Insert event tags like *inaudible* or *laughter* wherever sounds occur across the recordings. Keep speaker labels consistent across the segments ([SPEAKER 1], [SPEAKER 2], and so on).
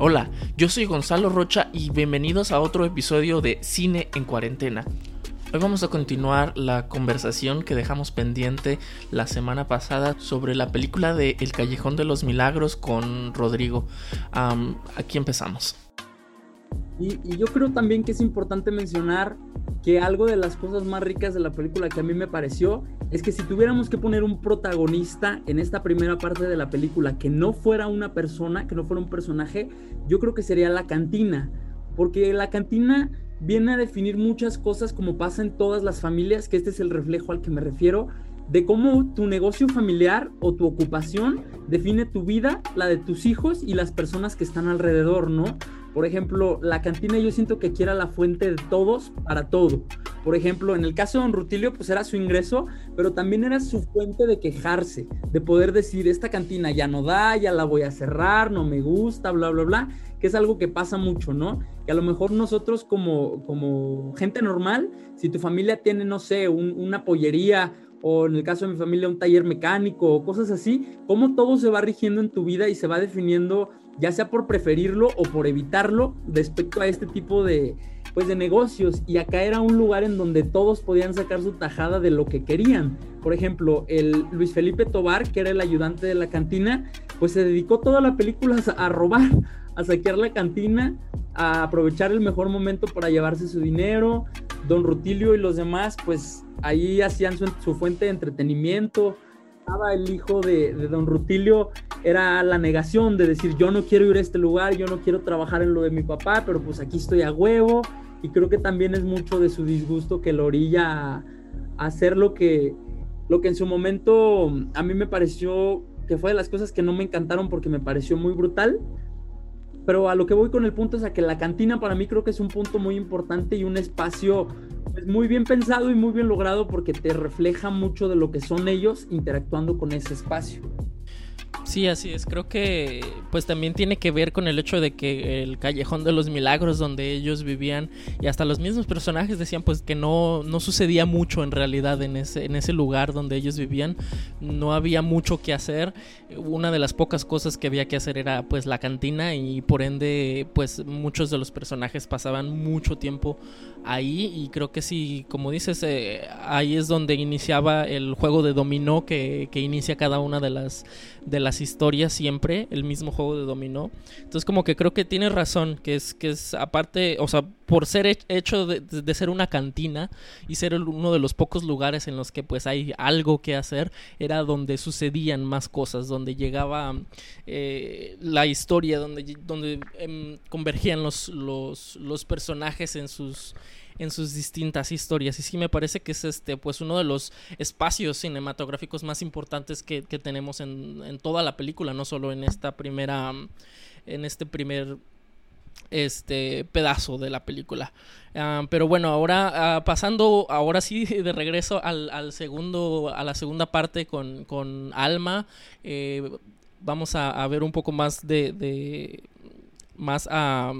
[SPEAKER 1] Hola, yo soy Gonzalo Rocha y bienvenidos a otro episodio de Cine en Cuarentena. Hoy vamos a continuar la conversación que dejamos pendiente la semana pasada sobre la película de El Callejón de los Milagros con Rodrigo. aquí empezamos.
[SPEAKER 2] Y, yo creo también que es importante mencionar que algo de las cosas más ricas de la película que a mí me pareció es que si tuviéramos que poner un protagonista en esta primera parte de la película que no fuera una persona, que no fuera un personaje, yo creo que sería la cantina. Porque la cantina viene a definir muchas cosas como pasa en todas las familias, que este es el reflejo al que me refiero, de cómo tu negocio familiar o tu ocupación define tu vida, la de tus hijos y las personas que están alrededor, ¿no? Por ejemplo, la cantina yo siento que aquí era la fuente de todos para todo. Por ejemplo, en el caso de Don Rutilio, pues era su ingreso, pero también era su fuente de quejarse, de poder decir, esta cantina ya no da, ya la voy a cerrar, no me gusta, bla, bla, bla, que es algo que pasa mucho, ¿no? Que a lo mejor nosotros como, como gente normal, si tu familia tiene, no sé, una pollería o en el caso de mi familia un taller mecánico o cosas así, cómo todo se va rigiendo en tu vida y se va definiendo ya sea por preferirlo o por evitarlo respecto a este tipo de, pues, de negocios. Y acá era un lugar en donde todos podían sacar su tajada de lo que querían. Por ejemplo, el Luis Felipe Tobar, que era el ayudante de la cantina, pues se dedicó toda la película a robar, a saquear la cantina, a aprovechar el mejor momento para llevarse su dinero. Don Rutilio y los demás, pues ahí hacían su, fuente de entretenimiento. El hijo de, don Rutilio, era la negación de decir, yo no quiero ir a este lugar, yo no quiero trabajar en lo de mi papá, pero pues aquí estoy a huevo. Y creo que también es mucho de su disgusto que lo orilla a, hacer lo que, lo que en su momento a mí me pareció que fue de las cosas que no me encantaron porque me pareció muy brutal. Pero a lo que voy con el punto es a que la cantina para mí creo que es un punto muy importante y un espacio es muy bien pensado y muy bien logrado porque te refleja mucho de lo que son ellos interactuando con ese espacio.
[SPEAKER 1] Sí, así es. Creo que pues también tiene que ver con el hecho de que el callejón de los milagros donde ellos vivían y hasta los mismos personajes decían pues que no, no sucedía mucho en realidad en ese, en ese lugar donde ellos vivían. No había mucho que hacer. Una de las pocas cosas que había que hacer era pues la cantina y por ende pues muchos de los personajes pasaban mucho tiempo ahí y creo que sí, como dices, eh, ahí es donde iniciaba el juego de dominó que, que inicia cada una de las de las historias siempre, el mismo juego de dominó. Entonces como que creo que tiene razón, que es, que es aparte, o sea, por ser hecho de, ser una cantina y ser uno de los pocos lugares en los que pues hay algo que hacer, era donde sucedían más cosas, donde llegaba eh, la historia, donde, donde em, convergían los, los, los personajes en sus en sus distintas historias. Y sí me parece que es este, pues uno de los espacios cinematográficos más importantes que, tenemos en, toda la película, no solo en esta primera, en este primer este pedazo de la película. Ah, pero bueno, ahora ah, pasando, ahora sí de regreso al, segundo, a la segunda parte con, con Alma, eh, vamos a, ver un poco más de, de más a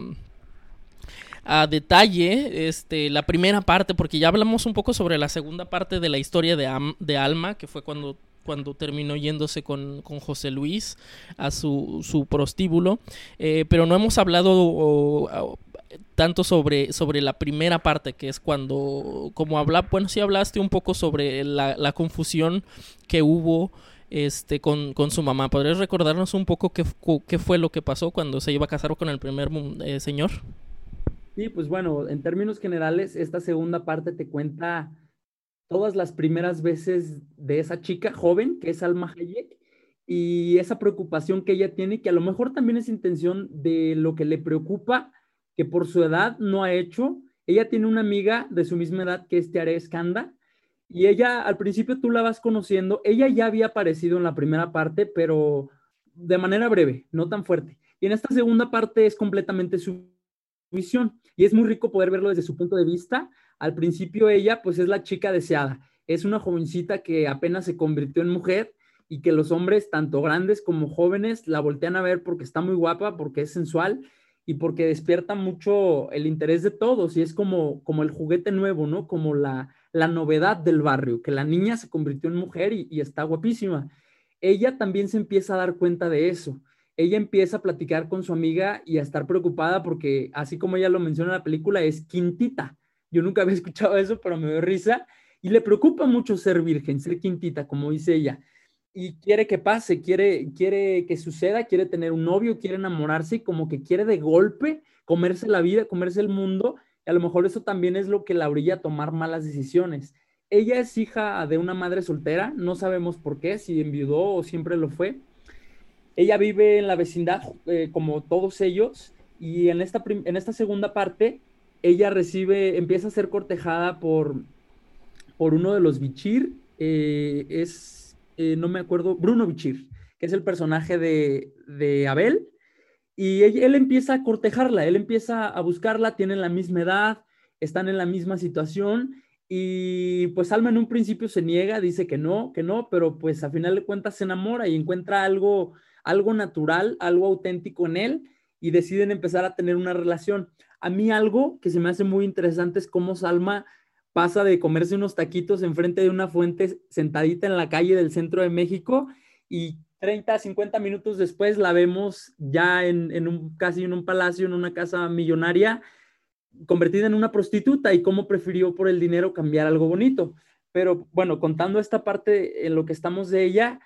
[SPEAKER 1] a detalle este, la primera parte, porque ya hablamos un poco sobre la segunda parte de la historia de, de Alma, que fue cuando cuando terminó yéndose con, José Luis a su, su prostíbulo, eh, pero no hemos hablado tanto sobre, sobre la primera parte, que es cuando, como habla, bueno, sí hablaste un poco sobre la, confusión que hubo este, con, con, su mamá. ¿Podrías recordarnos un poco qué, qué, fue lo que pasó cuando se iba a casar con el primer eh, señor?
[SPEAKER 2] Sí, pues bueno, en términos generales, esta segunda parte te cuenta todas las primeras veces de esa chica joven, que es Alma Hayek, y esa preocupación que ella tiene, que a lo mejor también es intención de lo que le preocupa, que por su edad no ha hecho. Ella tiene una amiga de su misma edad que es Tiare Skanda, y ella al principio tú la vas conociendo, ella ya había aparecido en la primera parte, pero de manera breve, no tan fuerte. Y en esta segunda parte es completamente su visión. Y es muy rico poder verlo desde su punto de vista. Al principio ella, pues es la chica deseada. Es una jovencita que apenas se convirtió en mujer y que los hombres, tanto grandes como jóvenes, la voltean a ver porque está muy guapa, porque es sensual. y porque despierta mucho el interés de todos y es como, como el juguete nuevo, ¿no? Como la, la novedad del barrio, que la niña se convirtió en mujer y, y está guapísima. Ella también se empieza a dar cuenta de eso. Ella empieza a platicar con su amiga y a estar preocupada porque, así como ella lo menciona en la película, es quintita. Yo nunca había *laughs* escuchado eso, pero me dio risa. Y le preocupa mucho ser virgen, ser quintita, como dice ella y quiere que pase, quiere, quiere que suceda, quiere tener un novio, quiere enamorarse y como que quiere de golpe comerse la vida, comerse el mundo. Y a lo mejor eso también es lo que la orilla a tomar malas decisiones. Ella es hija de una madre soltera, no sabemos por qué, si enviudó o siempre lo fue. Ella vive en la vecindad eh, como todos ellos y en esta, en esta segunda parte ella recibe, empieza a ser cortejada por, por uno de los bichir, eh, es eh, no me acuerdo, Bruno Bichir, que es el personaje de, Abel, y él, empieza a cortejarla, él empieza a buscarla, tienen la misma edad, están en la misma situación, y pues Alma en un principio se niega, dice que no, que no, pero pues a final de cuentas se enamora y encuentra algo, algo natural, algo auténtico en él, y deciden empezar a tener una relación. A mí algo que se me hace muy interesante es cómo Salma pasa de comerse unos taquitos enfrente de una fuente sentadita en la calle del centro de México y 30, 50 minutos después la vemos ya en, un, casi en un palacio, en una casa millonaria, convertida en una prostituta y cómo prefirió por el dinero cambiar algo bonito. Pero bueno, contando esta parte en lo que estamos de ella,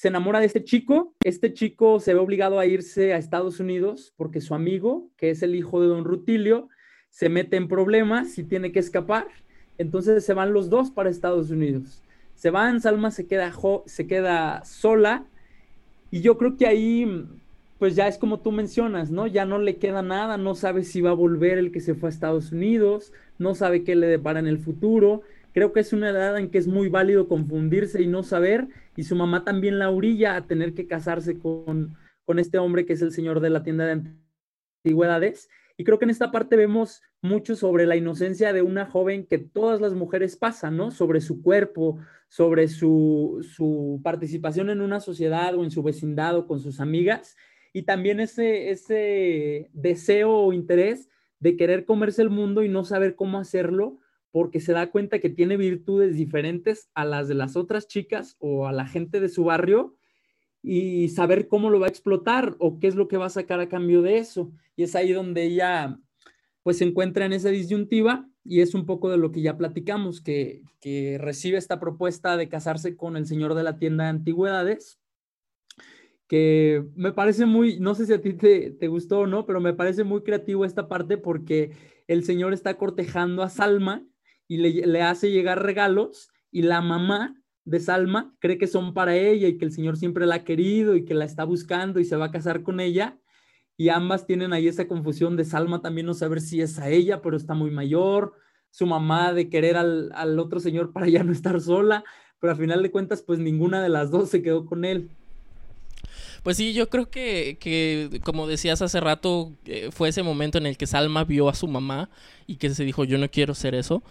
[SPEAKER 2] se enamora de este chico, este chico se ve obligado a irse a Estados Unidos porque su amigo, que es el hijo de don Rutilio, se mete en problemas y tiene que escapar. Entonces se van los dos para Estados Unidos. Se van, Salma se queda, se queda sola y yo creo que ahí pues ya es como tú mencionas, ¿no? Ya no le queda nada, no sabe si va a volver el que se fue a Estados Unidos, no sabe qué le depara en el futuro. Creo que es una edad en que es muy válido confundirse y no saber, y su mamá también la orilla a tener que casarse con, con este hombre que es el señor de la tienda de antigüedades, y creo que en esta parte vemos mucho sobre la inocencia de una joven que todas las mujeres pasan, ¿no? Sobre su cuerpo, sobre su, participación en una sociedad o en su vecindad o con sus amigas. Y también ese, ese deseo o interés de querer comerse el mundo y no saber cómo hacerlo porque se da cuenta que tiene virtudes diferentes a las de las otras chicas o a la gente de su barrio y saber cómo lo va a explotar o qué es lo que va a sacar a cambio de eso. Y es ahí donde ella pues se encuentra en esa disyuntiva y es un poco de lo que ya platicamos, que, que recibe esta propuesta de casarse con el señor de la tienda de antigüedades, que me parece muy, no sé si a ti te, te gustó o no, pero me parece muy creativo esta parte porque el señor está cortejando a Salma y le, hace llegar regalos y la mamá de Salma cree que son para ella y que el Señor siempre la ha querido y que la está buscando y se va a casar con ella. Y ambas tienen ahí esa confusión de Salma también no saber si es a ella, pero está muy mayor, su mamá de querer al, al otro señor para ya no estar sola, pero al final de cuentas pues ninguna de las dos se quedó con él.
[SPEAKER 1] Pues sí, yo creo que, que como decías hace rato, eh, fue ese momento en el que Salma vio a su mamá y que se dijo, yo no quiero ser eso.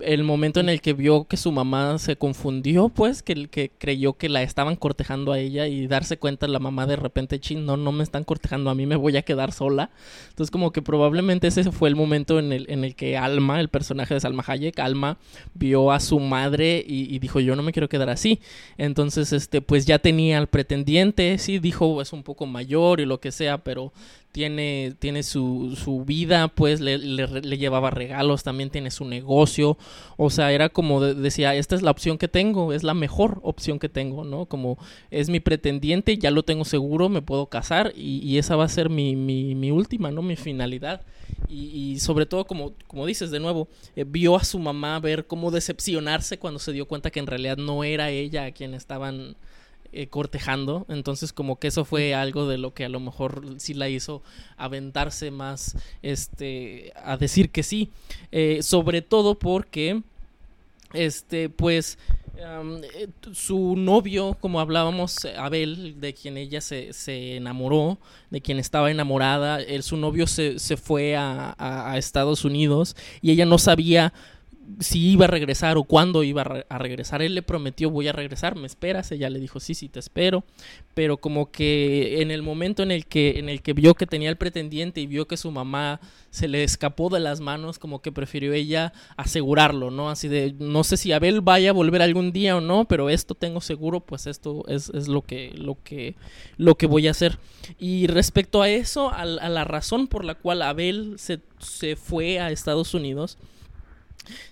[SPEAKER 1] El momento en el que vio que su mamá se confundió, pues, que, que creyó que la estaban cortejando a ella y darse cuenta la mamá de repente, chin, no, no me están cortejando a mí, me voy a quedar sola. Entonces, como que probablemente ese fue el momento en el, en el que Alma, el personaje de Salma Hayek, Alma, vio a su madre y, y dijo, yo no me quiero quedar así. Entonces, este, pues ya tenía al pretendiente, sí, dijo, es un poco mayor y lo que sea, pero tiene, tiene su, su vida, pues le, le, llevaba regalos, también tiene su negocio, o sea, era como decía, esta es la opción que tengo, es la mejor opción que tengo, ¿no? Como es mi pretendiente, ya lo tengo seguro, me puedo casar y, y esa va a ser mi, mi, mi, última, ¿no? Mi finalidad. Y, y sobre todo, como, como dices, de nuevo, eh, vio a su mamá ver cómo decepcionarse cuando se dio cuenta que en realidad no era ella a quien estaban eh, cortejando. Entonces, como que eso fue algo de lo que a lo mejor sí la hizo aventarse más este, a decir que sí. Eh, sobre todo porque, este, pues. Eh, su novio, como hablábamos, Abel, de quien ella se, se enamoró, de quien estaba enamorada, él, su novio se, se fue a, a, Estados Unidos y ella no sabía si iba a regresar o cuándo iba a, regresar. Él le prometió voy a regresar, me esperas. Ella le dijo sí, sí, te espero. Pero como que en el momento en el que, en el que vio que tenía el pretendiente y vio que su mamá se le escapó de las manos, como que prefirió ella asegurarlo, ¿no? Así de, no sé si Abel vaya a volver algún día o no, pero esto tengo seguro, pues esto es, es lo, que, lo, que, lo que voy a hacer. Y respecto a eso, a, a la razón por la cual Abel se, se fue a Estados Unidos,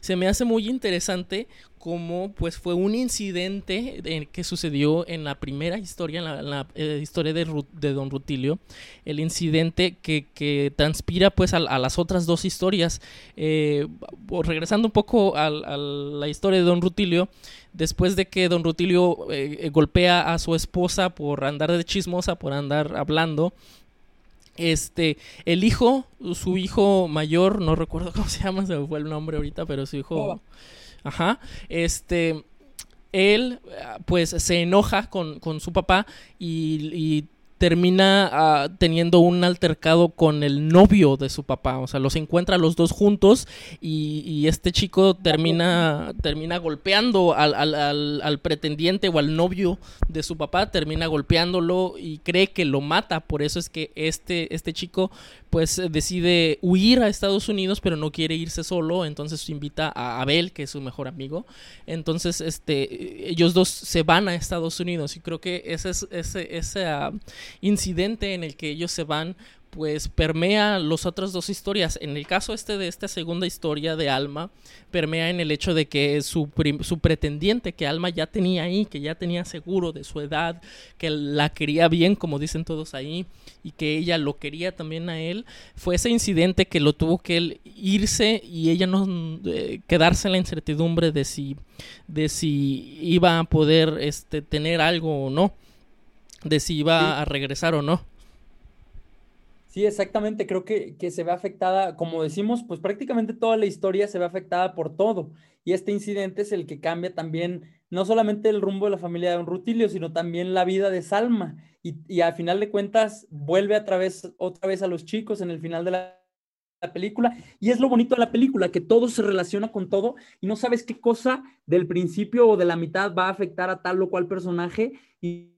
[SPEAKER 1] se me hace muy interesante como pues fue un incidente que sucedió en la primera historia, en la, eh, historia de, de, Don Rutilio, el incidente que, transpira pues a, las otras dos historias. Eh, regresando un poco a, la historia de Don Rutilio, después de que Don Rutilio eh, golpea a su esposa por andar de chismosa, por andar hablando, este, el hijo, su hijo mayor, no recuerdo cómo se llama, se me fue el nombre ahorita, pero su hijo. Ajá. Este. Él, pues, se enoja con, con su papá y, y termina ah, teniendo un altercado con el novio de su papá. O sea, los encuentra los dos juntos y, este chico termina, termina golpeando al, al, al, pretendiente o al novio de su papá, termina golpeándolo y cree que lo mata. Por eso es que este, este chico pues decide huir a Estados Unidos, pero no quiere irse solo, entonces invita a Abel, que es su mejor amigo. Entonces, este, ellos dos se van a Estados Unidos y creo que ese es ese, ese incidente en el que ellos se van pues permea las otras dos historias. En el caso este de esta segunda historia de Alma, permea en el hecho de que su, su, pretendiente que Alma ya tenía ahí, que ya tenía seguro de su edad, que la quería bien, como dicen todos ahí, y que ella lo quería también a él, fue ese incidente que lo tuvo que él irse y ella no eh, quedarse en la incertidumbre de si, de si iba a poder este, tener algo o no, de si iba a regresar o no.
[SPEAKER 2] Sí, exactamente. Creo que, que, se ve afectada, como decimos, pues prácticamente toda la historia se ve afectada por todo. Y este incidente es el que cambia también no solamente el rumbo de la familia de Don Rutilio, sino también la vida de Salma. Y, y al final de cuentas vuelve a través, otra vez a los chicos en el final de la, película. Y es lo bonito de la película, que todo se relaciona con todo y no sabes qué cosa del principio o de la mitad va a afectar a tal o cual personaje y,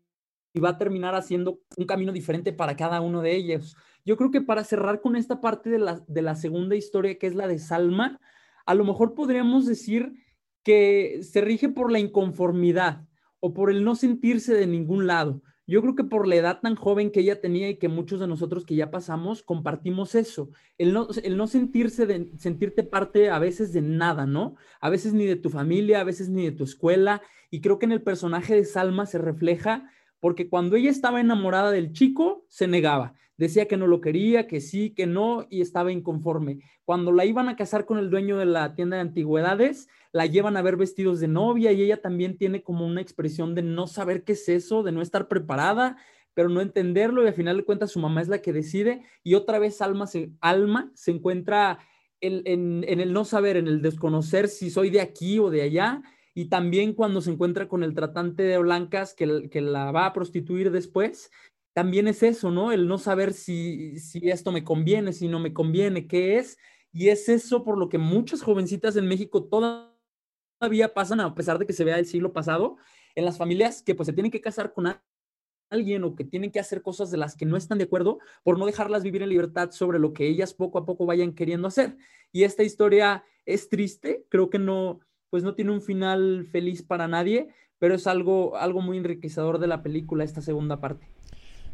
[SPEAKER 2] y va a terminar haciendo un camino diferente para cada uno de ellos. Yo creo que para cerrar con esta parte de la, de la segunda historia, que es la de Salma, a lo mejor podríamos decir que se rige por la inconformidad o por el no sentirse de ningún lado. Yo creo que por la edad tan joven que ella tenía y que muchos de nosotros que ya pasamos compartimos eso, el no, el no sentirse sentirte parte a veces de nada, ¿no? A veces ni de tu familia, a veces ni de tu escuela. Y creo que en el personaje de Salma se refleja porque cuando ella estaba enamorada del chico, se negaba decía que no lo quería, que sí, que no, y estaba inconforme. Cuando la iban a casar con el dueño de la tienda de antigüedades, la llevan a ver vestidos de novia y ella también tiene como una expresión de no saber qué es eso, de no estar preparada, pero no entenderlo y al final de cuentas su mamá es la que decide y otra vez Alma se, Alma se encuentra en, el no saber, en el desconocer si soy de aquí o de allá y también cuando se encuentra con el tratante de blancas que, que la va a prostituir después también es eso, ¿no? El no saber si, si esto me conviene, si no me conviene, qué es. Y es eso por lo que muchas jovencitas en México todavía pasan, a pesar de que se vea el siglo pasado, en las familias que pues se tienen que casar con alguien o que tienen que hacer cosas de las que no están de acuerdo por no dejarlas vivir en libertad sobre lo que ellas poco a poco vayan queriendo hacer. Y esta historia es triste, creo que no, pues no tiene un final feliz para nadie, pero es algo, algo muy enriquecedor de la película, esta segunda parte.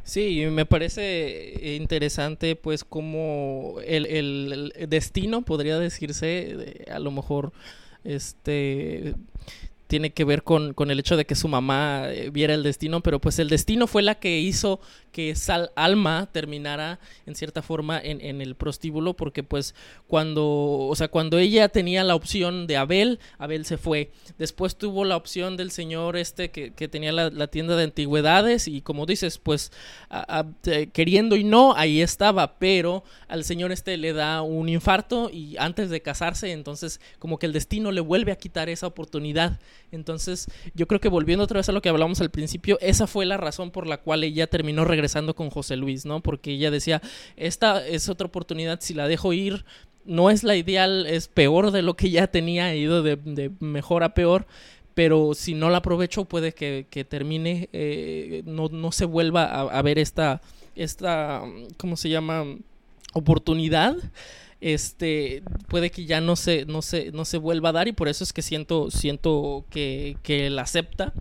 [SPEAKER 1] Sí, me parece interesante pues como el, el, destino, podría decirse, a lo mejor este tiene que ver con, con, el hecho de que su mamá eh, viera el destino, pero pues el destino fue la que hizo que Sal Alma terminara en cierta forma en, en, el prostíbulo, porque pues cuando, o sea, cuando ella tenía la opción de Abel, Abel se fue. Después tuvo la opción del señor este que, que tenía la, la, tienda de antigüedades y como dices, pues queriendo y no, ahí estaba, pero al señor este le da un infarto y antes de casarse, entonces como que el destino le vuelve a quitar esa oportunidad entonces, yo creo que volviendo otra vez a lo que hablamos al principio, esa fue la razón por la cual ella terminó regresando con José Luis, ¿no? Porque ella decía, esta es otra oportunidad, si la dejo ir, no es la ideal, es peor de lo que ya tenía, ha ido de, mejor a peor, pero si no la aprovecho puede que, termine, eh, no, no, se vuelva a, ver esta, esta, ¿cómo se llama? Oportunidad este puede que ya no se no se no se vuelva a dar y por eso es que siento siento que, que él acepta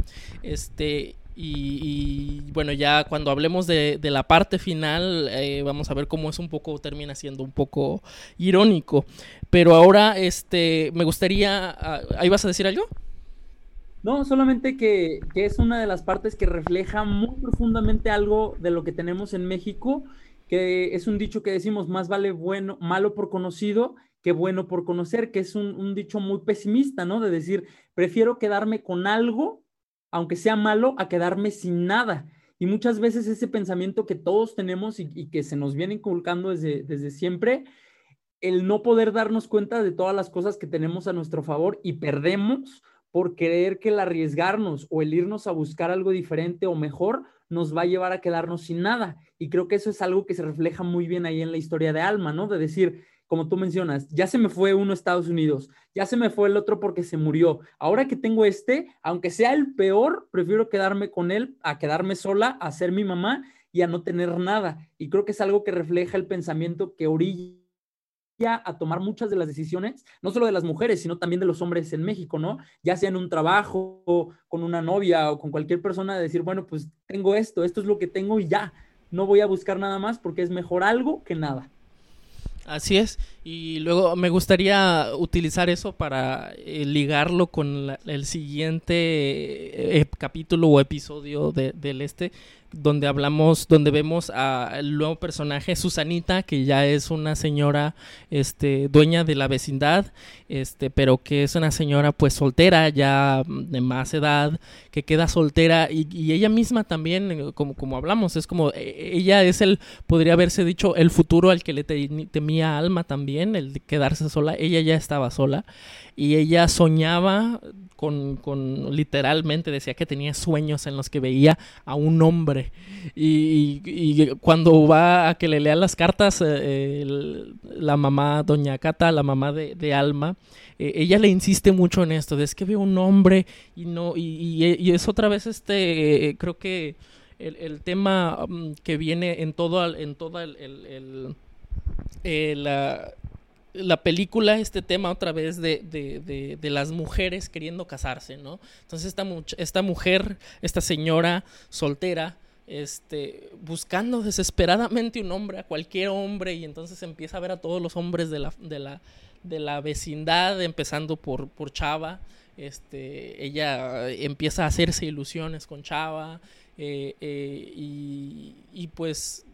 [SPEAKER 1] este y, bueno, ya cuando hablemos de, la parte final, eh, vamos a ver cómo es un poco, termina siendo un poco irónico. Pero ahora, este, me gustaría, ah, ¿ahí vas a decir algo?
[SPEAKER 2] No, solamente que, que, es una de las partes que refleja muy profundamente algo de lo que tenemos en México, que es un dicho que decimos, más vale bueno, malo por conocido que bueno por conocer, que es un, un dicho muy pesimista, ¿no? De decir, prefiero quedarme con algo aunque sea malo, a quedarme sin nada. Y muchas veces ese pensamiento que todos tenemos y, que se nos viene inculcando desde, desde siempre, el no poder darnos cuenta de todas las cosas que tenemos a nuestro favor y perdemos por creer que el arriesgarnos o el irnos a buscar algo diferente o mejor nos va a llevar a quedarnos sin nada. Y creo que eso es algo que se refleja muy bien ahí en la historia de Alma, ¿no? De decir, como tú mencionas, ya se me fue uno a Estados Unidos, ya se me fue el otro porque se murió. Ahora que tengo este, aunque sea el peor, prefiero quedarme con él a quedarme sola, a ser mi mamá y a no tener nada. Y creo que es algo que refleja el pensamiento que orilla a tomar muchas de las decisiones, no solo de las mujeres, sino también de los hombres en México, ¿no? Ya sea en un trabajo, con una novia o con cualquier persona, de decir, bueno, pues tengo esto, esto es lo que tengo y ya, no voy a buscar nada más porque es mejor algo que nada.
[SPEAKER 1] Así es. Y luego me gustaría utilizar eso para eh, ligarlo con el siguiente eh, capítulo o episodio del este, donde hablamos, donde vemos al nuevo personaje, Susanita, que ya es una señora este, dueña de la vecindad, este, pero que es una señora pues soltera, ya de más edad, que queda soltera, y, ella misma también, eh, como, como hablamos, es como, e, ella es el, podría haberse dicho, el futuro al que le temía alma también, el de quedarse sola, ella ya estaba sola, y ella soñaba con, literalmente decía que tenía sueños en los que veía a un hombre. Y, cuando va a que le lean las cartas eh, la mamá doña Cata la mamá de, Alma eh, ella le insiste mucho en esto de es que veo un hombre y no y, es otra vez este eh, creo que el, tema mm, que viene en todo en toda el, el la la película este tema otra vez de, de, de, las mujeres queriendo casarse, ¿no? Entonces esta, esta mujer, esta señora soltera, este, buscando desesperadamente un hombre, a cualquier hombre, y entonces empieza a ver a todos los hombres de la, de la, de la vecindad, empezando por, por Chava. Este, ella empieza a hacerse ilusiones con Chava, eh, eh, y, pues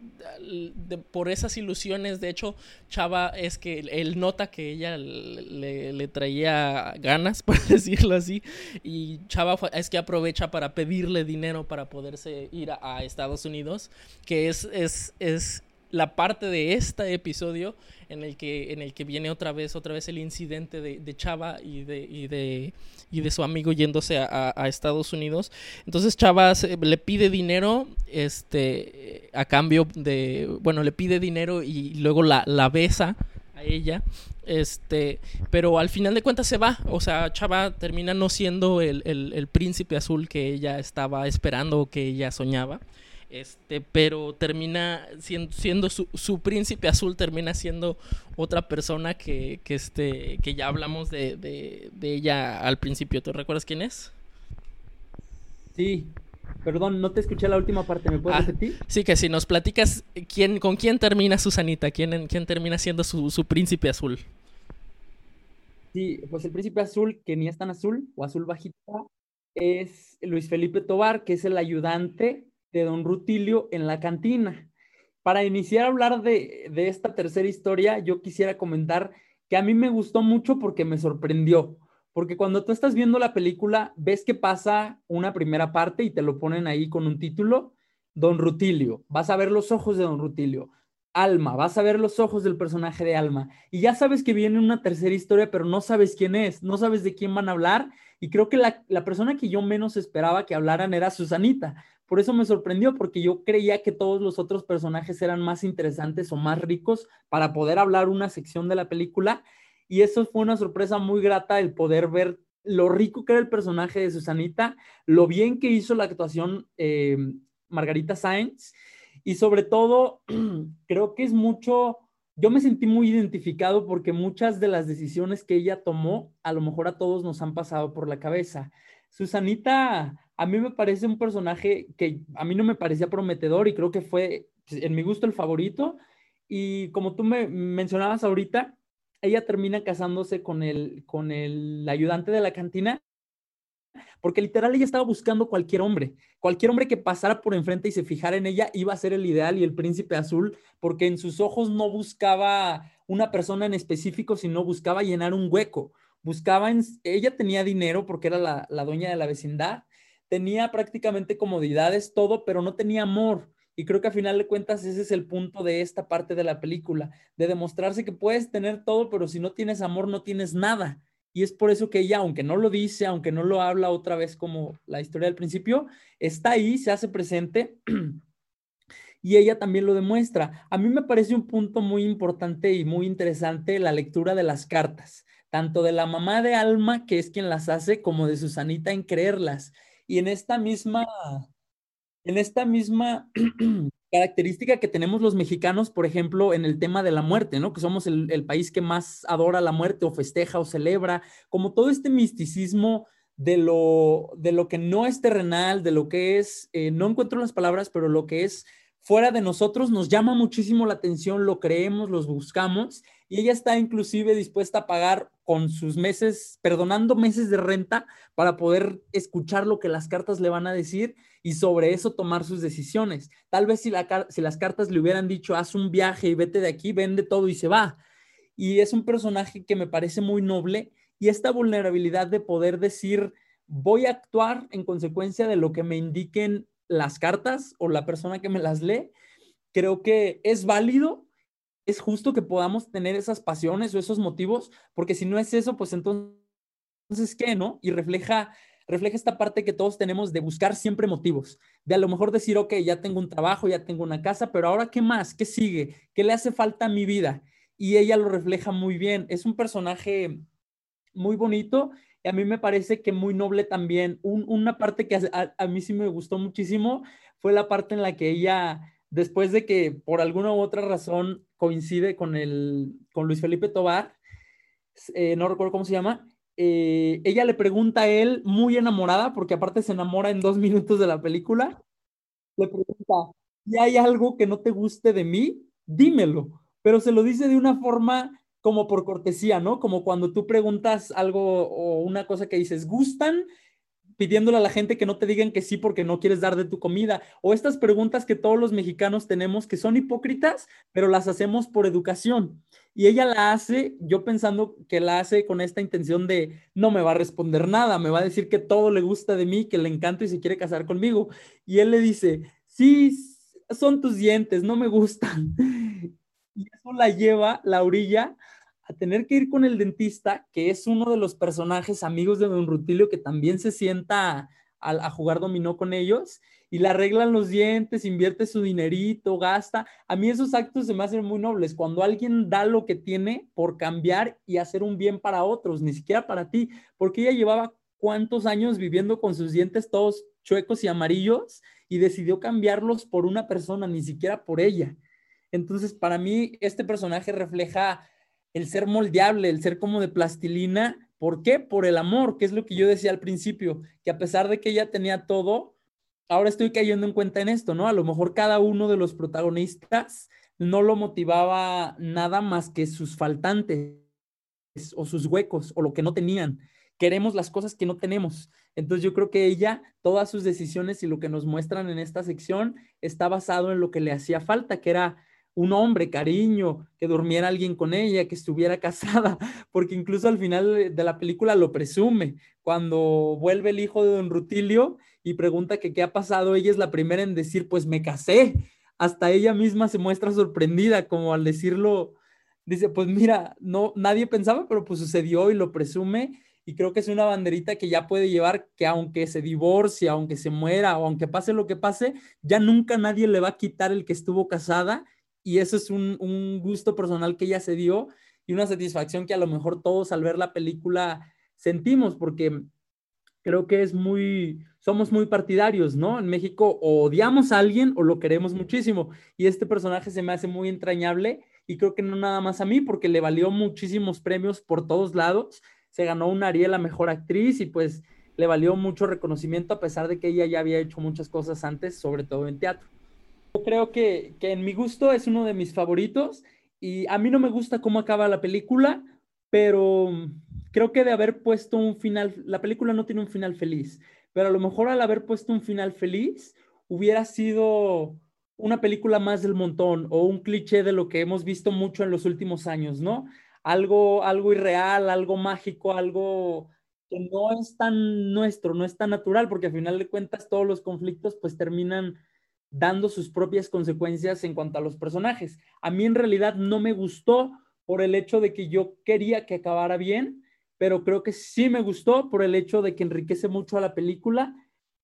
[SPEAKER 1] por esas ilusiones, de hecho, Chava es que él nota que ella le, traía ganas, *laughs* por decirlo así, y Chava es que aprovecha para pedirle dinero para poderse ir a, Estados Unidos, que es, es, es la parte de este episodio en el que, en el que viene otra vez, otra vez el incidente de, Chava y de, y de, y de su amigo yéndose a, Estados Unidos. Entonces Chava le pide dinero este, a cambio de, bueno, le pide dinero y luego la, la besa a ella. Este, pero al final de cuentas se va. O sea, Chava termina no siendo el, el príncipe azul que ella estaba esperando o que ella soñaba. Este, pero termina siendo, su, príncipe azul, termina siendo otra persona que, que, este, que ya hablamos de, de, ella al principio. ¿Tú recuerdas quién es?
[SPEAKER 2] Sí, Perdón, no te escuché la última parte, ¿me puedes ah, repetir?
[SPEAKER 1] Sí, que si nos platicas quién, con quién termina Susanita, quién, quién termina siendo su, su, príncipe azul.
[SPEAKER 2] Sí, pues el príncipe azul, que ni es tan azul o azul bajita, es Luis Felipe Tobar, que es el ayudante de don Rutilio en la cantina. Para iniciar a hablar de, esta tercera historia, yo quisiera comentar que a mí me gustó mucho porque me sorprendió. Porque cuando tú estás viendo la película, ves que pasa una primera parte y te lo ponen ahí con un título, Don Rutilio. Vas a ver los ojos de Don Rutilio. Alma, vas a ver los ojos del personaje de Alma y ya sabes que viene una tercera historia, pero no sabes quién es, no sabes de quién van a hablar y creo que la, la persona que yo menos esperaba que hablaran era Susanita. Por eso me sorprendió, porque yo creía que todos los otros personajes eran más interesantes o más ricos para poder hablar una sección de la película. Y eso fue una sorpresa muy grata el poder ver lo rico que era el personaje de Susanita, lo bien que hizo la actuación eh, Margarita Sáenz y sobre todo, *clears throat* creo que es mucho, yo me sentí muy identificado porque muchas de las decisiones que ella tomó, a lo mejor a todos nos han pasado por la cabeza. Susanita, a mí me parece un personaje que a mí no me parecía prometedor y creo que fue, pues, en mi gusto, el favorito. Y como tú me mencionabas ahorita, ella termina casándose con el, con el ayudante de la cantina porque literal ella estaba buscando cualquier hombre, cualquier hombre que pasara por enfrente y se fijara en ella iba a ser el ideal y el príncipe azul, porque en sus ojos no buscaba una persona en específico, sino buscaba llenar un hueco. Buscaba, ella tenía dinero porque era la, la dueña de la vecindad, tenía prácticamente comodidades, todo, pero no tenía amor. Y creo que a final de cuentas ese es el punto de esta parte de la película, de demostrarse que puedes tener todo, pero si no tienes amor no tienes nada. Y es por eso que ella, aunque no lo dice, aunque no lo habla otra vez como la historia del principio, está ahí, se hace presente *clears throat* y ella también lo demuestra. A mí me parece un punto muy importante y muy interesante la lectura de las cartas, tanto de la mamá de Alma, que es quien las hace, como de Susanita en creerlas. Y en esta misma, en esta misma *clears throat* característica que tenemos los mexicanos, por ejemplo, en el tema de la muerte, ¿no? Que somos el, país que más adora la muerte o festeja o celebra, como todo este misticismo de lo, de lo que no es terrenal, de lo que es, eh, no encuentro las palabras, pero lo que es fuera de nosotros nos llama muchísimo la atención, lo creemos, los buscamos y ella está inclusive dispuesta a pagar con sus meses, perdonando meses de renta para poder escuchar lo que las cartas le van a decir y sobre eso tomar sus decisiones. Tal vez si, si las cartas le hubieran dicho, haz un viaje y vete de aquí, vende todo y se va. Y es un personaje que me parece muy noble y esta vulnerabilidad de poder decir, voy a actuar en consecuencia de lo que me indiquen las cartas o la persona que me las lee, creo que es válido, es justo que podamos tener esas pasiones o esos motivos, porque si no es eso, pues entonces, ¿qué, no? Y refleja refleja esta parte que todos tenemos de buscar siempre motivos, de a lo mejor decir, ok, ya tengo un trabajo, ya tengo una casa, pero ahora ¿qué más? ¿Qué sigue? ¿Qué le hace falta a mi vida? Y ella lo refleja muy bien. Es un personaje muy bonito y a mí me parece que muy noble también. una parte que a, mí sí me gustó muchísimo fue la parte en la que ella, después de que por alguna u otra razón coincide con, el, con Luis Felipe Tobar, eh, no recuerdo cómo se llama, eh, ella le pregunta a él, muy enamorada, porque aparte se enamora en dos *laughs* minutos de la película, le pregunta, ¿y hay algo que no te guste de mí? Dímelo, pero se lo dice de una forma como por cortesía, ¿no? Como cuando tú preguntas algo o una cosa que dices, ¿gustan? Pidiéndole a la gente que no te digan que sí porque no quieres dar de tu comida, o estas preguntas que todos los mexicanos tenemos que son hipócritas, pero las hacemos por educación. Y ella la hace, yo pensando que la hace con esta intención de no me va a responder nada, me va a decir que todo le gusta de mí, que le encanta y se quiere casar conmigo. Y él le dice, sí, son tus dientes, no me gustan. *laughs* Y eso la lleva, la orilla, a tener que ir con el dentista, que es uno de los personajes amigos de Don Rutilio, que también se sienta a, jugar dominó con ellos y le arreglan los dientes, invierte su dinerito, gasta. A mí esos actos se me hacen muy nobles, cuando alguien da lo que tiene por cambiar y hacer un bien para otros, ni siquiera para ti, porque ella llevaba cuántos años viviendo con sus dientes todos chuecos y amarillos y decidió cambiarlos por una persona, ni siquiera por ella. Entonces, para mí, este personaje refleja el ser moldeable, el ser como de plastilina. ¿Por qué? Por el amor, que es lo que yo decía al principio, que a pesar de que ella tenía todo, ahora estoy cayendo en cuenta en esto, ¿no? A lo mejor cada uno de los protagonistas no lo motivaba nada más que sus faltantes o sus huecos o lo que no tenían. Queremos las cosas que no tenemos. Entonces yo creo que ella, todas sus decisiones y lo que nos muestran en esta sección está basado en lo que le hacía falta, que era un hombre, cariño, que durmiera alguien con ella, que estuviera *laughs* casada, porque incluso al final de la película lo presume. Cuando vuelve el hijo de don Rutilio y pregunta que qué ha pasado, ella es la primera en decir, pues me casé. hasta ella misma se muestra sorprendida, como al decirlo, dice, pues mira, no, nadie pensaba, pero pues sucedió y lo presume. Y creo que es una banderita que ya puede llevar que aunque se divorcie, aunque se muera o aunque pase lo que pase, ya nunca nadie le va a quitar el que estuvo casada. Y eso es un, un gusto personal que ella se dio y una satisfacción que a lo mejor todos al ver la película sentimos, porque creo que es muy, somos muy partidarios, ¿no? En México o odiamos a alguien o lo queremos muchísimo. Y este personaje se me hace muy entrañable y creo que no nada más a mí, porque le valió muchísimos premios por todos lados. Se ganó una Ariel a Mejor Actriz y pues le valió mucho reconocimiento a pesar de que ella ya había hecho muchas cosas antes, sobre todo en teatro. Creo que, que en mi gusto es uno de mis favoritos y a mí no me gusta cómo acaba la película, pero creo que de haber puesto un final, la película no tiene un final feliz, pero a lo mejor al haber puesto un final feliz hubiera sido una película más del montón o un cliché de lo que hemos visto mucho en los últimos años, ¿no? Algo, algo irreal, algo mágico, algo que no es tan nuestro, no es tan natural, porque al final de cuentas todos los conflictos pues terminan dando sus propias consecuencias en cuanto a los personajes. A mí en realidad no me gustó por el hecho de que yo quería que acabara bien, pero creo que sí me gustó por el hecho de que enriquece mucho a la película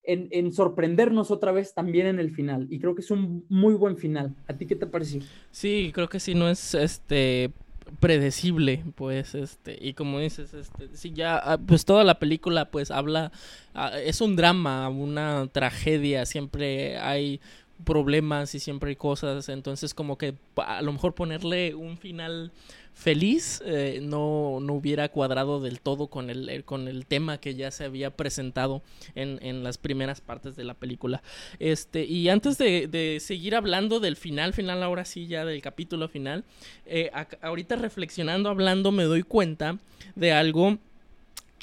[SPEAKER 2] en, sorprendernos otra vez también en el final. Y creo que es un muy buen final. ¿A ti qué te pareció?
[SPEAKER 1] Sí, creo que sí, no es este predecible, pues, este, y como dices, este, sí, ya, ah, pues toda la película, pues, habla, ah, es un drama, una tragedia, siempre hay problemas y siempre hay cosas, entonces como que a lo mejor ponerle un final feliz eh, no, no, hubiera cuadrado del todo con el, con el tema que ya se había presentado en, en, las primeras partes de la película. Este, y antes de, de, seguir hablando del final, final ahora sí ya del capítulo final, eh, ahorita reflexionando, hablando, me doy cuenta de algo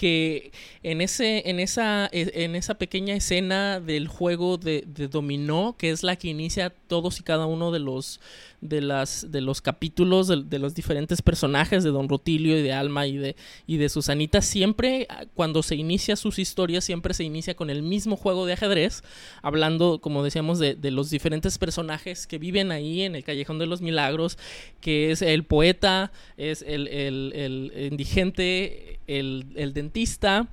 [SPEAKER 1] que en ese en esa e, en esa pequeña escena del juego de, dominó que es la que inicia todos y cada uno de los de las de los capítulos de, los diferentes personajes de Don Rutilio y de Alma y de y de Susanita siempre ah, cuando se inicia sus historias siempre se inicia con el mismo juego de ajedrez hablando como decíamos de, los diferentes personajes que viven ahí en el callejón de los milagros que es el poeta es el, el indigente el, dentista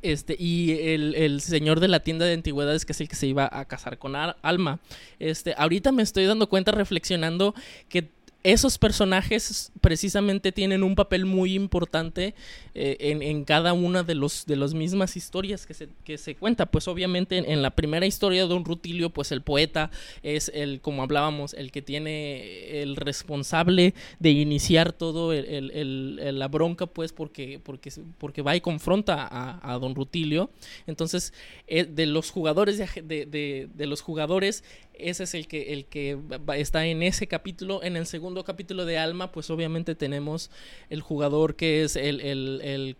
[SPEAKER 1] este, y el, el, señor de la tienda de antigüedades, que es el que se iba a casar con Alma. Este, ahorita me estoy dando cuenta reflexionando que esos personajes precisamente tienen un papel muy importante eh, en, cada una de los de las mismas historias que se, que se cuenta. Pues obviamente en, la primera historia de Don Rutilio, pues el poeta es el, como hablábamos, el que tiene el responsable de iniciar todo el, la bronca, pues porque, porque, porque va y confronta a, Don Rutilio. Entonces, eh, de los jugadores de, de, de los jugadores ese es el que, el que está en ese capítulo. En el segundo capítulo de Alma, pues obviamente tenemos el jugador que es el,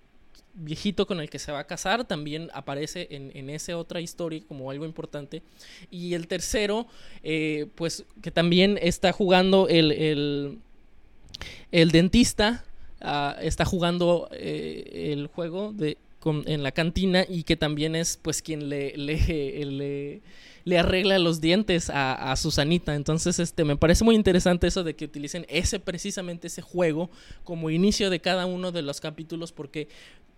[SPEAKER 1] viejito con el que se va a casar también aparece en, en esa otra historia como algo importante. Y el tercero, eh, pues que también está jugando el, el, dentista, ah, está jugando eh, el juego de, en la cantina y que también es pues quien le, le le arregla los dientes a, Susanita. Entonces, este, me parece muy interesante eso de que utilicen ese, precisamente ese juego como inicio de cada uno de los capítulos, porque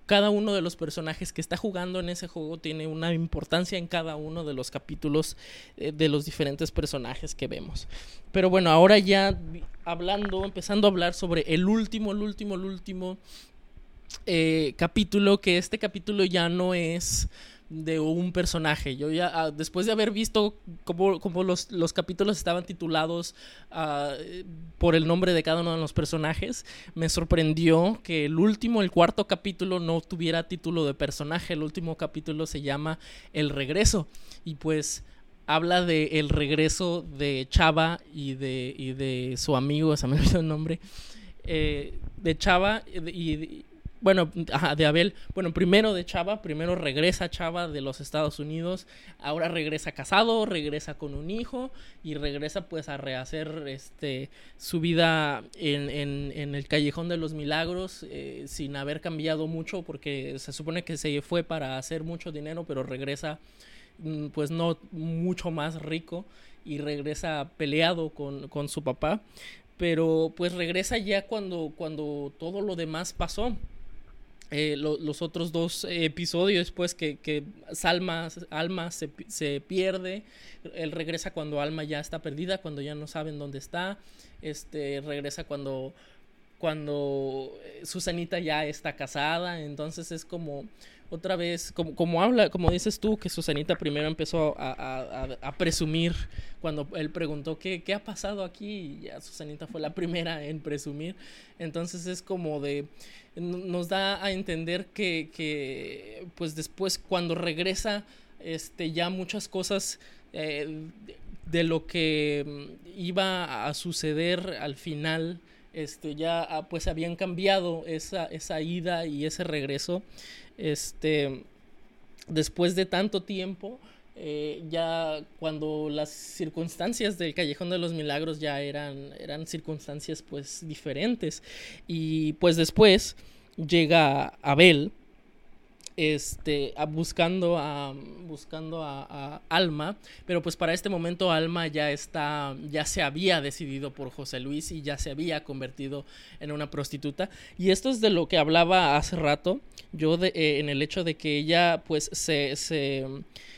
[SPEAKER 1] cada uno de los personajes que está jugando en ese juego tiene una importancia en cada uno de los capítulos eh, de los diferentes personajes que vemos. Pero bueno, ahora ya hablando, empezando a hablar sobre el último, el último, el último eh, capítulo, que este capítulo ya no es de un personaje. Yo ya, ah, después de haber visto cómo, los, los, capítulos estaban titulados ah, por el nombre de cada uno de los personajes, me sorprendió que el último, el cuarto capítulo no tuviera título de personaje. El último capítulo se llama El regreso. Y pues habla de el regreso de Chava y de, y de su amigo, *laughs* se me olvidó el nombre, eh, de Chava y, bueno, de Abel, bueno, primero de Chava, primero regresa Chava de los Estados Unidos, ahora regresa casado, regresa con un hijo y regresa pues a rehacer este su vida en, en, el callejón de los milagros eh, sin haber cambiado mucho porque se supone que se fue para hacer mucho dinero, pero regresa mm, pues no mucho más rico y regresa peleado con, con su papá, pero pues regresa ya cuando, cuando todo lo demás pasó. Eh, los otros dos episodios, pues que, que Salma, Alma se, se, pierde, él regresa cuando Alma ya está perdida, cuando ya no saben dónde está, este, regresa cuando cuando eh, Susanita ya está casada, entonces es como otra vez, como, como habla, como dices tú, que Susanita primero empezó a, presumir cuando él preguntó ¿qué, qué ha pasado aquí, y ya Susanita fue la primera en presumir, entonces es como de, nos da a entender que, que pues después cuando regresa, este, ya muchas cosas eh, de lo que mm, iba a suceder al final, este, ya ah, pues habían cambiado esa, esa ida y ese regreso. Este, después de tanto tiempo, eh, ya cuando las circunstancias del Callejón de los Milagros ya eran, eran circunstancias pues diferentes. Y pues después llega Abel, este, buscando, a, buscando a, Alma, pero pues para este momento Alma ya está, ya se había decidido por José Luis y ya se había convertido en una prostituta. Y esto es de lo que hablaba hace rato, yo eh, en el hecho de que ella pues se, se,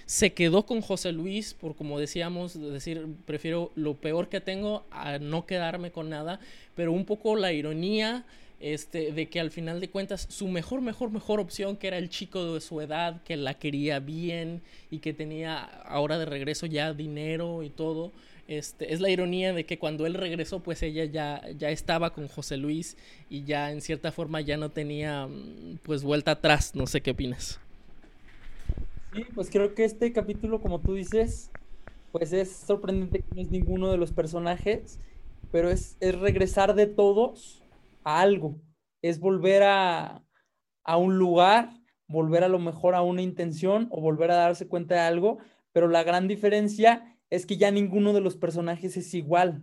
[SPEAKER 1] se quedó con José Luis por como decíamos, decir, prefiero lo peor que tengo a no quedarme con nada, pero un poco la ironía este, de que al final de cuentas su mejor, mejor, mejor opción, que era el chico de su edad, que la quería bien y que tenía ahora de regreso ya dinero y todo, este, es la ironía de que cuando él regresó, pues ella ya, ya estaba con José Luis y ya en cierta forma ya no tenía mm, pues vuelta atrás, no sé qué opinas.
[SPEAKER 2] Sí, pues creo que este capítulo, como tú dices, pues es sorprendente que no es ninguno de los personajes, pero es, es regresar de todos algo, es volver a, a un lugar, volver a lo mejor a una intención o volver a darse cuenta de algo, pero la gran diferencia es que ya ninguno de los personajes es igual.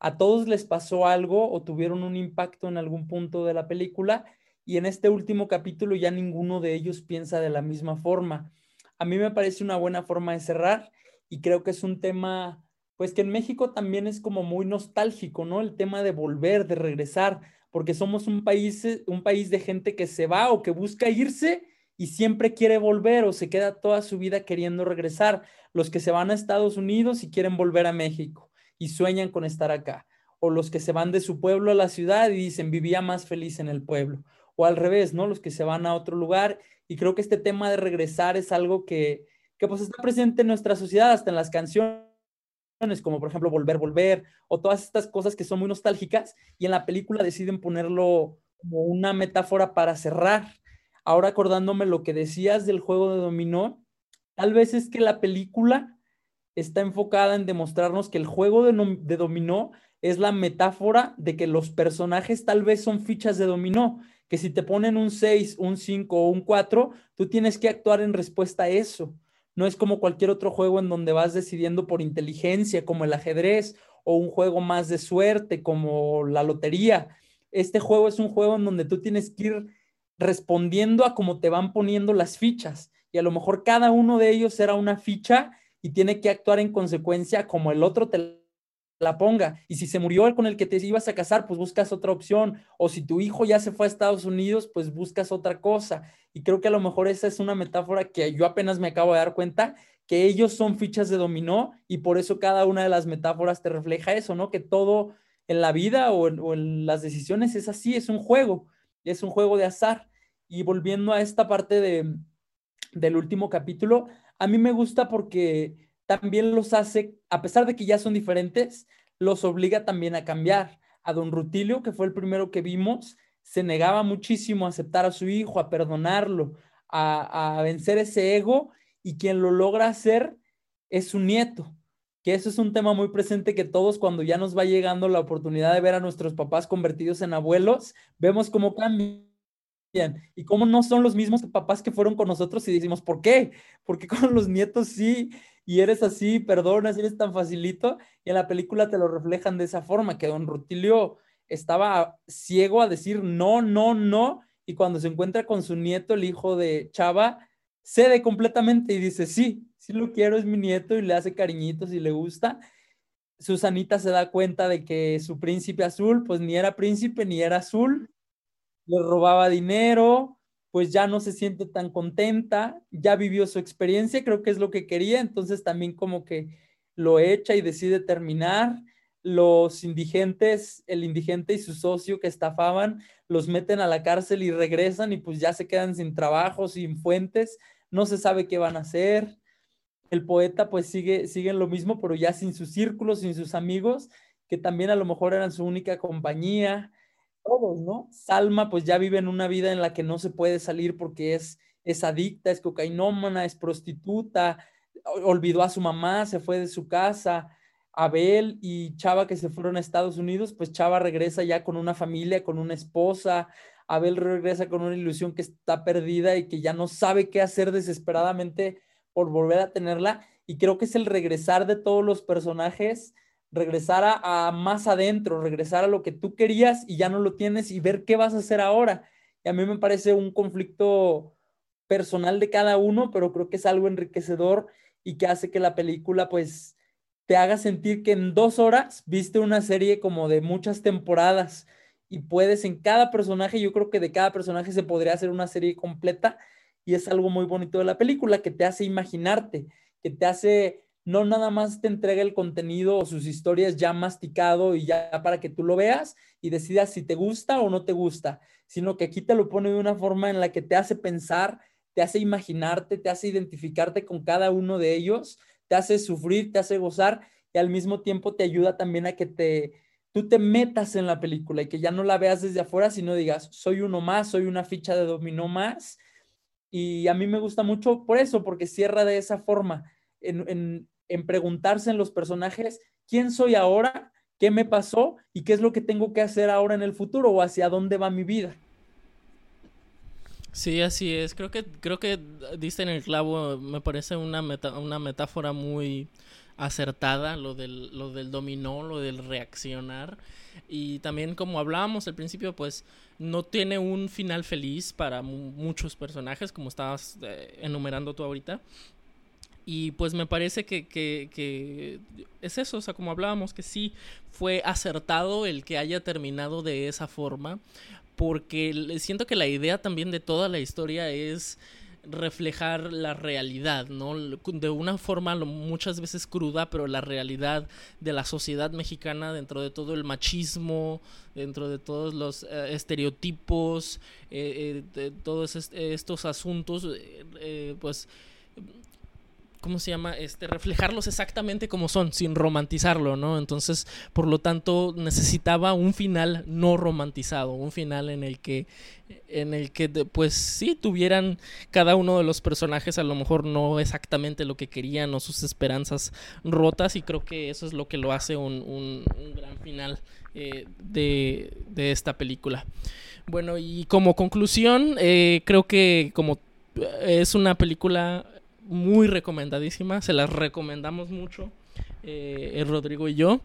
[SPEAKER 2] A todos les pasó algo o tuvieron un impacto en algún punto de la película y en este último capítulo ya ninguno de ellos piensa de la misma forma. A mí me parece una buena forma de cerrar y creo que es un tema, pues que en México también es como muy nostálgico, ¿no? El tema de volver, de regresar porque somos un país, eh, un país de gente que se va o que busca irse y siempre quiere volver o se queda toda su vida queriendo regresar. Los que se van a Estados Unidos y quieren volver a México y sueñan con estar acá. O los que se van de su pueblo a la ciudad y dicen vivía más feliz en el pueblo. O al revés, ¿no? Los que se van a otro lugar. Y creo que este tema de regresar es algo que, que pues está presente en nuestra sociedad, hasta en las canciones como por ejemplo Volver, Volver, o todas estas cosas que son muy nostálgicas, y en la película deciden ponerlo como una metáfora para cerrar. Ahora acordándome lo que decías del juego de dominó, tal vez es que la película está enfocada en demostrarnos que el juego de, dominó es la metáfora de que los personajes tal vez son fichas de dominó, que si te ponen un 6, un 5 o un 4, tú tienes que actuar en respuesta a eso. No es como cualquier otro juego en donde vas decidiendo por inteligencia, como el ajedrez, o un juego más de suerte, como la lotería. Este juego es un juego en donde tú tienes que ir respondiendo a cómo te van poniendo las fichas. Y a lo mejor cada uno de ellos será una ficha y tiene que actuar en consecuencia como el otro te la ponga. Y si se murió el con el que te ibas a casar, pues buscas otra opción. O si tu hijo ya se fue a Estados Unidos, pues buscas otra cosa. Y creo que a lo mejor esa es una metáfora que yo apenas me acabo de dar cuenta, que ellos son fichas de dominó y por eso cada una de las metáforas te refleja eso, ¿no? Que todo en la vida o en, las decisiones es así, es un juego, es un juego de azar. Y volviendo a esta parte de, del último capítulo, a mí me gusta porque también los hace, a pesar de que ya son diferentes, los obliga también a cambiar. A don Rutilio, que fue el primero que vimos, se negaba muchísimo a aceptar a su hijo, a perdonarlo, a, vencer ese ego, y quien lo logra hacer es su nieto, que eso es un tema muy presente que todos cuando ya nos va llegando la oportunidad de ver a nuestros papás convertidos en abuelos, vemos cómo cambian y cómo no son los mismos papás que fueron con nosotros y decimos, ¿por qué? Porque con los nietos sí y eres así, perdonas, eres tan facilito, y en la película te lo reflejan de esa forma, que don Rutilio estaba ciego a decir no, no, no, y cuando se encuentra con su nieto, el hijo de Chava, cede completamente y dice, sí, sí lo quiero, es mi nieto y le hace cariñitos y le gusta. Susanita se da cuenta de que su príncipe azul, pues ni era príncipe ni era azul, le robaba dinero, pues ya no se siente tan contenta, ya vivió su experiencia, creo que es lo que quería, entonces también como que lo echa y decide terminar. Los indigentes, el indigente y su socio que estafaban, los meten a la cárcel y regresan y pues ya se quedan sin trabajo, sin fuentes, no se sabe qué van a hacer. El poeta pues sigue, sigue lo mismo, pero ya sin sus círculos, sin sus amigos, que también a lo mejor eran su única compañía. Todos, ¿no? Salma pues ya vive en una vida en la que no se puede salir porque es, es adicta, es cocainómana, es prostituta, olvidó a su mamá, se fue de su casa. Abel y Chava que se fueron a Estados Unidos, pues Chava regresa ya con una familia, con una esposa. Abel regresa con una ilusión que está perdida y que ya no sabe qué hacer desesperadamente por volver a tenerla. Y creo que es el regresar de todos los personajes, regresar a, más adentro, regresar a lo que tú querías y ya no lo tienes y ver qué vas a hacer ahora. Y a mí me parece un conflicto personal de cada uno, pero creo que es algo enriquecedor y que hace que la película pues te haga sentir que en dos horas viste una serie como de muchas temporadas y puedes en cada personaje, yo creo que de cada personaje se podría hacer una serie completa y es algo muy bonito de la película que te hace imaginarte, que te hace, no nada más te entrega el contenido o sus historias ya masticado y ya para que tú lo veas y decidas si te gusta o no te gusta, sino que aquí te lo pone de una forma en la que te hace pensar te hace imaginarte, te hace identificarte con cada uno de ellos, te hace sufrir, te hace gozar y al mismo tiempo te ayuda también a que te, tú te metas en la película y que ya no la veas desde afuera, sino digas, soy uno más, soy una ficha de dominó más. Y a mí me gusta mucho por eso, porque cierra de esa forma, en, en preguntarse en los personajes, ¿quién soy ahora? ¿Qué me pasó? ¿Y qué es lo que tengo que hacer ahora en el futuro? ¿O hacia dónde va mi vida?
[SPEAKER 1] Sí, así es. Creo que creo que diste en el clavo. Me parece una una metáfora muy acertada lo del lo del dominó, lo del reaccionar y también como hablábamos al principio, pues no tiene un final feliz para muchos personajes como estabas eh, enumerando tú ahorita. Y pues me parece que, que, es eso, o sea, como hablábamos, que sí fue acertado el que haya terminado de esa forma, porque siento que la idea también de toda la historia es reflejar la realidad, ¿no? De una forma muchas veces cruda, pero la realidad de la sociedad mexicana dentro de todo el machismo, dentro de todos los eh, estereotipos, eh, eh, de todos estos asuntos, pues ¿cómo se llama? Este, reflejarlos exactamente como son, sin romantizarlo, ¿no? Entonces, por lo tanto, necesitaba un final no romantizado, un final en el que, en el que, pues sí, tuvieran cada uno de los personajes a lo mejor no exactamente lo que querían o sus esperanzas rotas y creo que eso es lo que lo hace un, un, gran final eh, de, de, esta película. Bueno, y como conclusión, eh, creo que como es una película muy recomendadísima, se las recomendamos mucho, eh, Rodrigo y yo.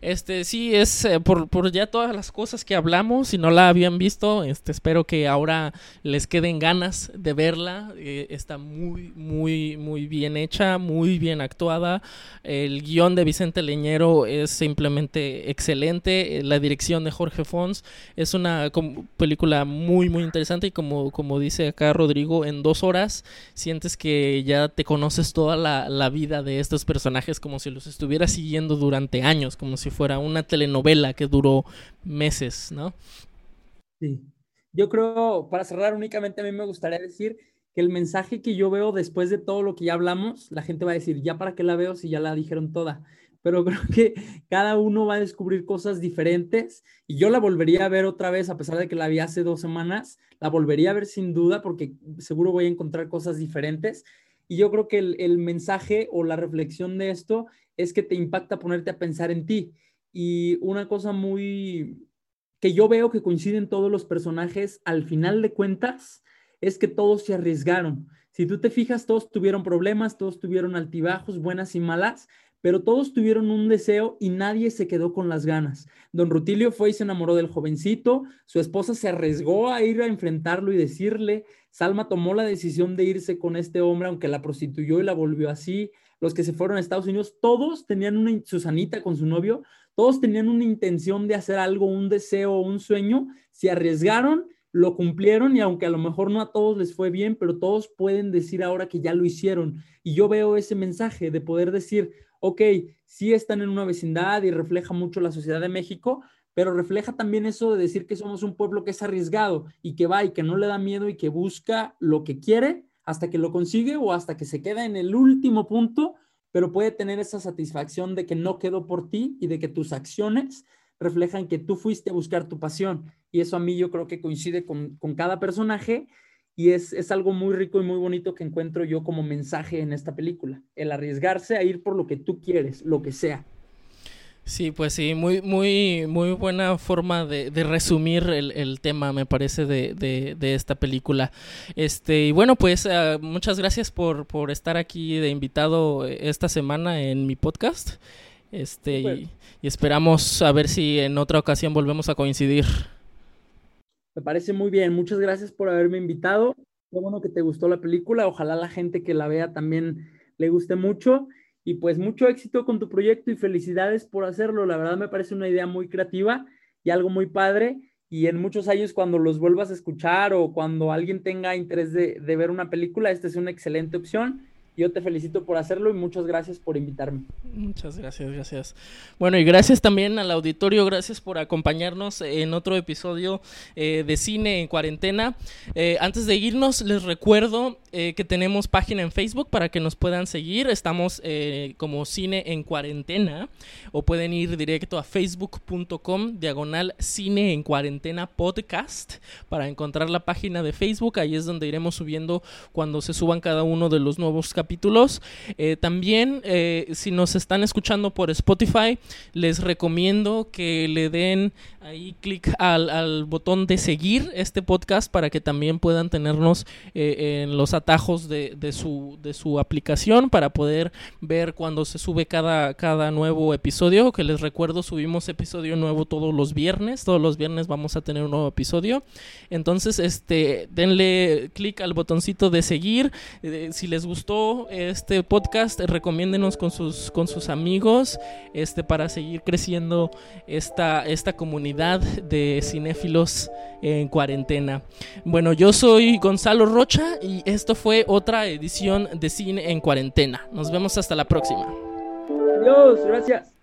[SPEAKER 1] Este, sí, es eh, por, ya todas las cosas que hablamos, si no la habían visto, este, espero que ahora les queden ganas de verla. Eh, está muy, muy, muy bien hecha, muy bien actuada. El guion de Vicente Leñero es simplemente excelente. La dirección de Jorge Fons es una película muy, muy interesante y como, como dice acá Rodrigo, en dos horas sientes que ya te conoces toda la, la vida de estos personajes como si los estuvieras siguiendo durante años, como si fuera una telenovela que duró meses, ¿no?
[SPEAKER 2] Sí. Yo creo, para cerrar únicamente, a mí me gustaría decir que el mensaje que yo veo después de todo lo que ya hablamos, la gente va a decir, ya para qué la veo si ya la dijeron toda. Pero *laughs* creo que cada uno va a descubrir cosas diferentes y yo la volvería a ver otra vez, a pesar de que la vi hace dos semanas, la volvería a ver sin duda porque seguro voy a encontrar cosas diferentes. Y yo creo que el, el mensaje o la reflexión de esto es que te impacta ponerte a pensar en ti. Y una cosa muy que yo veo que coinciden todos los personajes al final de cuentas es que todos se arriesgaron. Si tú te fijas, todos tuvieron problemas, todos tuvieron altibajos, buenas y malas, pero todos tuvieron un deseo y nadie se quedó con las ganas. Don Rutilio fue y se enamoró del jovencito, su esposa se arriesgó a ir a enfrentarlo y decirle, Salma tomó la decisión de irse con este hombre, aunque la prostituyó y la volvió así. Los que se fueron a Estados Unidos, todos tenían una, Susanita con su novio, todos tenían una intención de hacer algo, un deseo, un sueño, se arriesgaron lo cumplieron y aunque a lo mejor no a todos les fue bien, pero todos pueden decir ahora que ya lo hicieron. Y yo veo ese mensaje de poder decir, ok, sí están en una vecindad y refleja mucho la sociedad de México, pero refleja también eso de decir que somos un pueblo que es arriesgado y que va y que no le da miedo y que busca lo que quiere hasta que lo consigue o hasta que se queda en el último punto, pero puede tener esa satisfacción de que no quedó por ti y de que tus acciones reflejan que tú fuiste a buscar tu pasión. Y eso a mí yo creo que coincide con, cada personaje y es, es, algo muy rico y muy bonito que encuentro yo como mensaje en esta película. El arriesgarse a ir por lo que tú quieres, lo que sea.
[SPEAKER 1] Sí, pues sí, muy, muy, muy buena forma de, resumir el, tema, me parece, de, de, esta película. Este, y bueno, pues uh, muchas gracias por, por estar aquí de invitado esta semana en mi podcast. Este, y, esperamos a ver si en otra ocasión volvemos a coincidir.
[SPEAKER 2] Me parece muy bien. Muchas gracias por haberme invitado. Qué bueno que te gustó la película. Ojalá la gente que la vea también le guste mucho. Y pues mucho éxito con tu proyecto y felicidades por hacerlo. La verdad me parece una idea muy creativa y algo muy padre. Y en muchos años cuando los vuelvas a escuchar o cuando alguien tenga interés de, ver una película, esta es una excelente opción yo te felicito por hacerlo y muchas gracias por invitarme.
[SPEAKER 1] Muchas gracias, gracias. Bueno, y gracias también al auditorio, gracias por acompañarnos en otro episodio eh, de Cine en Cuarentena. Eh, antes de irnos, les recuerdo eh, que tenemos página en Facebook para que nos puedan seguir. Estamos como Cine en Cuarentena o pueden ir directo a facebook.com diagonal Cine en Cuarentena Podcast para encontrar la página de Facebook. Ahí es donde iremos subiendo cuando se suban cada uno de los nuevos capítulos capítulos. Eh, también, eh, si nos están escuchando por Spotify, les recomiendo que le den ahí clic al, botón de seguir este podcast para que también puedan tenernos eh, en los atajos de, su, de su aplicación para poder ver cuando se sube cada, cada nuevo episodio. Que les recuerdo, subimos episodio nuevo todos los viernes. Todos los viernes vamos a tener un nuevo episodio. Entonces, este, denle clic al botoncito de seguir. si les gustó este podcast, recomiéndenos con sus, con sus amigos este, para seguir creciendo esta, esta comunidad de cinéfilos en cuarentena. Bueno, yo soy Gonzalo Rocha y esto fue otra edición de Cine en Cuarentena. Nos vemos hasta la próxima.
[SPEAKER 2] Adiós, gracias.